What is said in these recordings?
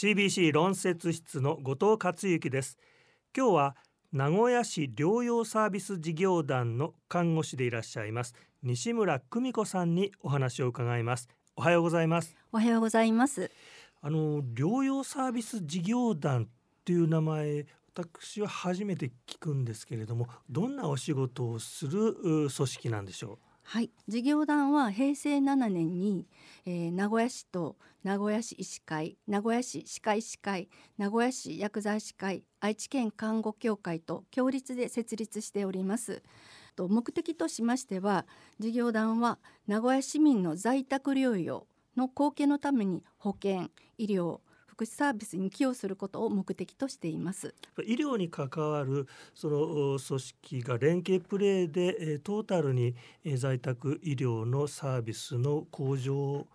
CBC 論説室の後藤克之です。今日は名古屋市療養サービス事業団の看護師でいらっしゃいます西村久美子さんにお話を伺います。おはようございます。おはようございます。あの療養サービス事業団っていう名前私は初めて聞くんですけれどもどんなお仕事をする組織なんでしょう？はい。事業団は平成7年に、えー、名古屋市と名古屋市医師会名古屋市歯科医師会名古屋市薬剤師会愛知県看護協会と協立で設立しております。と目的としましては事業団は名古屋市民の在宅療養の貢献のために保健医療福祉サービスに寄与することを目的としています。医療に関わるその組織が連携プレーでトータルに在宅医療のサービスの向上を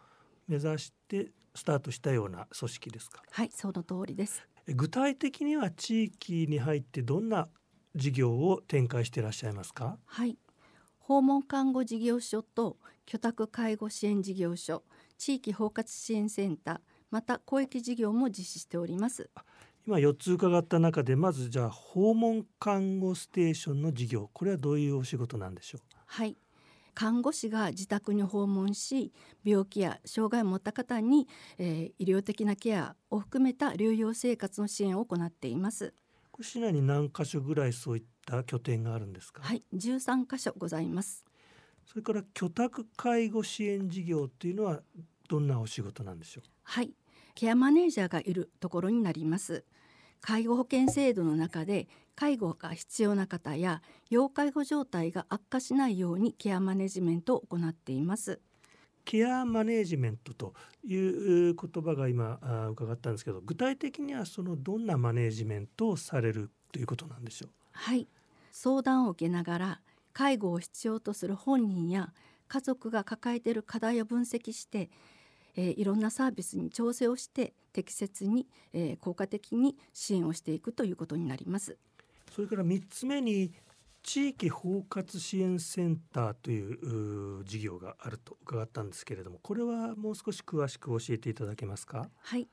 目指してスタートしたような組織ですか？はいその通りです。具体的には地域に入ってどんな事業を展開していらっしゃいますか？はい。訪問看護事業所と居宅介護支援事業所地域包括支援センターまた公益事業も実施しております。今4つ伺った中でまずじゃあ訪問看護ステーションの事業これはどういうお仕事なんでしょう？はい。看護師が自宅に訪問し病気や障害を持った方に、えー、医療的なケアを含めた療養生活の支援を行っています。市内に何箇所ぐらいそういった拠点があるんですか？はい。13箇所ございます。それから居宅介護支援事業っていうのはどんなお仕事なんでしょう？はいケアマネージャーがいるところになります。介護保険制度の中で介護が必要な方や要介護状態が悪化しないようにケアマネジメントを行っています。ケアマネジメントという言葉が今伺ったんですけど具体的にはそのどんなマネジメントをされるということなんでしょう？はい。相談を受けながら介護を必要とする本人や家族が抱えている課題を分析してえー、いろんなサービスに調整をして適切に、えー、効果的に支援をしていくということになります。それから3つ目に地域包括支援センターという事業があると伺ったんですけれどもこれはもう少し詳しく教えていただけますか？はい。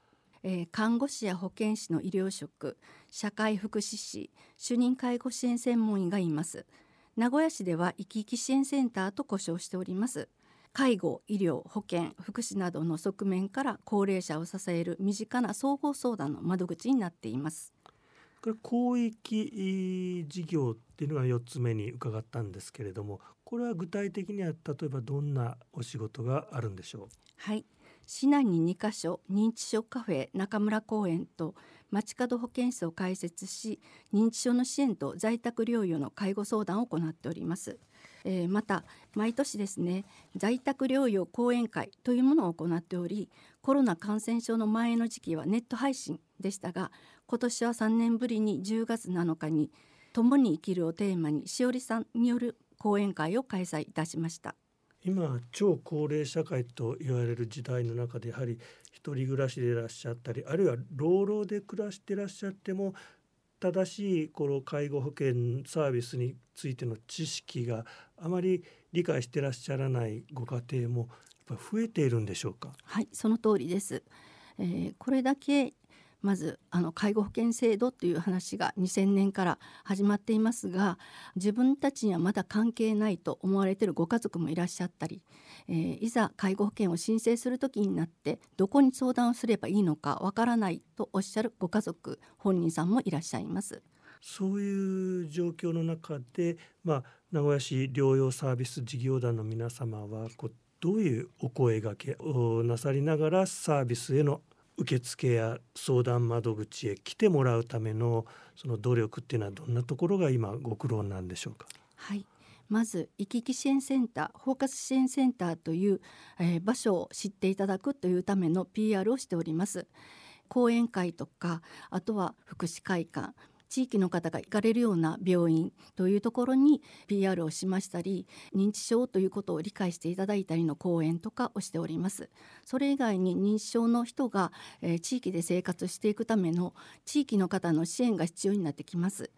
えー、看護師や保健師の医療職社会福祉士主任介護支援専門医がいます。名古屋市では生き生き支援センターと呼称しております介護医療保健福祉などの側面から高齢者を支える身近な総合相談の窓口になっています。これ広域事業っていうのが4つ目に伺ったんですけれどもこれは具体的には例えばどんなお仕事があるんでしょう？はい。市内に2カ所認知症カフェ中村公園と街角保健室を開設し認知症の支援と在宅療養の介護相談を行っておりますえー、また毎年ですね在宅療養講演会というものを行っておりコロナ感染症の前の時期はネット配信でしたが今年は3年ぶりに10月7日に「共に生きる」をテーマにしおりさんによる講演会を開催いたしました。今超高齢社会と言われる時代の中でやはり一人暮らしでいらっしゃったりあるいは老老で暮らしてらっしゃっても正しいこの介護保険サービスについての知識があまり理解してらっしゃらないご家庭もやっぱ増えているんでしょうか？はいその通りです、えー、これだけまずあの介護保険制度という話が2000年から始まっていますが自分たちにはまだ関係ないと思われているご家族もいらっしゃったり、えー、いざ介護保険を申請する時になってどこに相談をすればいいのかわからないとおっしゃるご家族本人さんもいらっしゃいます。そういう状況の中で、まあ、名古屋市療養サービス事業団の皆様はこうどういうお声がけをなさりながらサービスへの受付や相談窓口へ来てもらうためのその努力っていうのはどんなところが今ご苦労なんでしょうか？はいまず行き来支援センター包括支援センターという、えー、場所を知っていただくというための PR をしております講演会とかあとは福祉会館地域の方が行かれるような病院というところに PR をしましたり認知症ということを理解していただいたりの講演とかをしておりますそれ以外に認知症の人が、えー、地域で生活していくための地域の方の支援が必要になってきます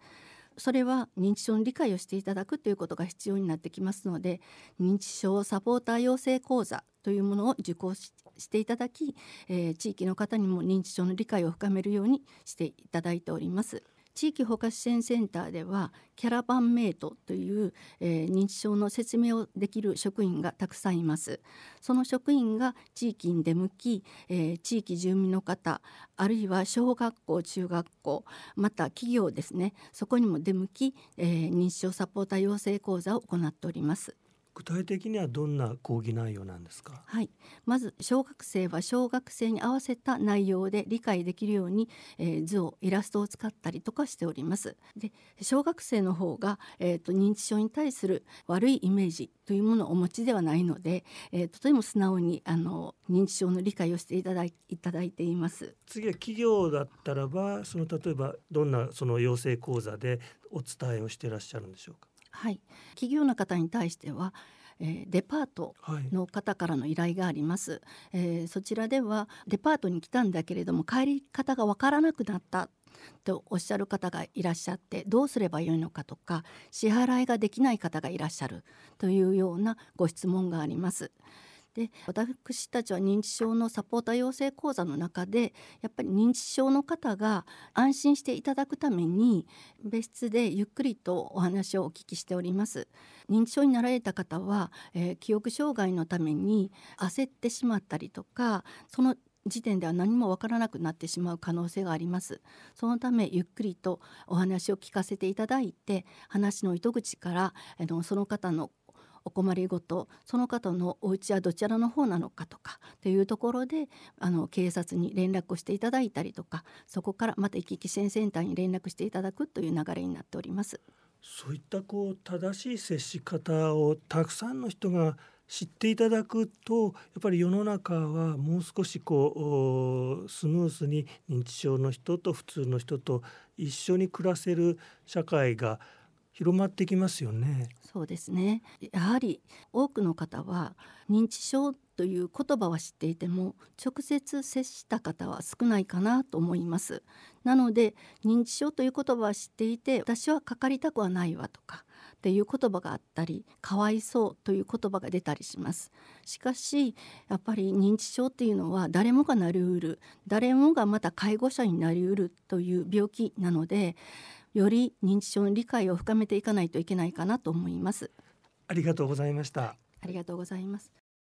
それは認知症の理解をしていただくということが必要になってきますので認知症サポーター養成講座というものを受講していただき、えー、地域の方にも認知症の理解を深めるようにしていただいております。地域包括支援センターではキャラバンメイトという、えー、認知症の説明をできる職員がたくさんいます。その職員が地域に出向き、えー、地域住民の方あるいは小学校中学校また企業ですねそこにも出向き、えー、認知症サポーター養成講座を行っております。具体的にはどんな講義内容なんですか？はい。まず小学生は小学生に合わせた内容で理解できるように、えー、図をイラストを使ったりとかしております。で小学生の方が、えーと、認知症に対する悪いイメージというものをお持ちではないので、えー、とても素直にあの認知症の理解をしていただいいただいています。次は企業だったらばその例えばどんなその養成講座でお伝えをしていらっしゃるんでしょうか？はい、企業の方に対してはえー、デパートの方からの依頼があります、はい、えー、そちらではデパートに来たんだけれども帰り方がわからなくなったとおっしゃる方がいらっしゃってどうすればよいのかとか支払いができない方がいらっしゃるというようなご質問があります。で私たちは認知症のサポーター養成講座の中でやっぱり認知症の方が安心していただくために別室でゆっくりとお話をお聞きしております。認知症になられた方は、えー、記憶障害のために焦ってしまったりとかその時点では何もわからなくなってしまう可能性があります。そのためゆっくりとお話を聞かせていただいて話の糸口からあのその方のお困りごとその方のお家はどちらの方なのかとかというところであの警察に連絡をしていただいたりとかそこからまた行き来支援センターに連絡していただくという流れになっております。そういったこう正しい接し方をたくさんの人が知っていただくとやっぱり世の中はもう少しこうスムースに認知症の人と普通の人と一緒に暮らせる社会が広まってきますよね。そうですね。やはり多くの方は認知症という言葉は知っていても直接接した方は少ないかなと思います。なので認知症という言葉は知っていて私はかかりたくはないわとかっていう言葉があったりかわいそうという言葉が出たりします。しかしやっぱり認知症っていうのは誰もがなりうる誰もがまた介護者になりうるという病気なのでより認知症の理解を深めていかないといけないかなと思います。ありがとうございました。ありがとうございます